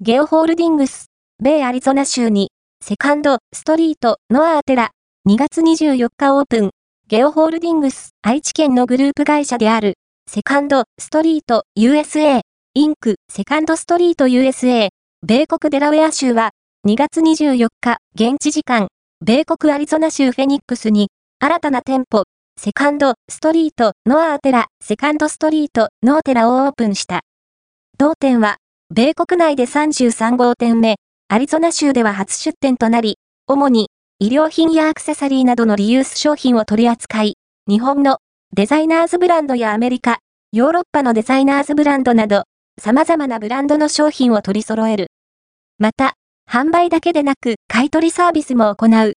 ゲオホールディングス、米アリゾナ州に、2nd STREET Norterra、2月24日オープン、ゲオホールディングス、愛知県のグループ会社である、2nd STREET USA, Inc、2nd STREET USA、米国デラウェア州は、2月24日、現地時間、米国アリゾナ州フェニックスに、新たな店舗、2nd STREET Norterra、2nd STREET Norterra をオープンした。同店は、米国内で33号店目、アリゾナ州では初出店となり、主に医療品やアクセサリーなどのリユース商品を取り扱い、日本のデザイナーズブランドやアメリカ、ヨーロッパのデザイナーズブランドなど、様々なブランドの商品を取り揃える。また、販売だけでなく買取サービスも行う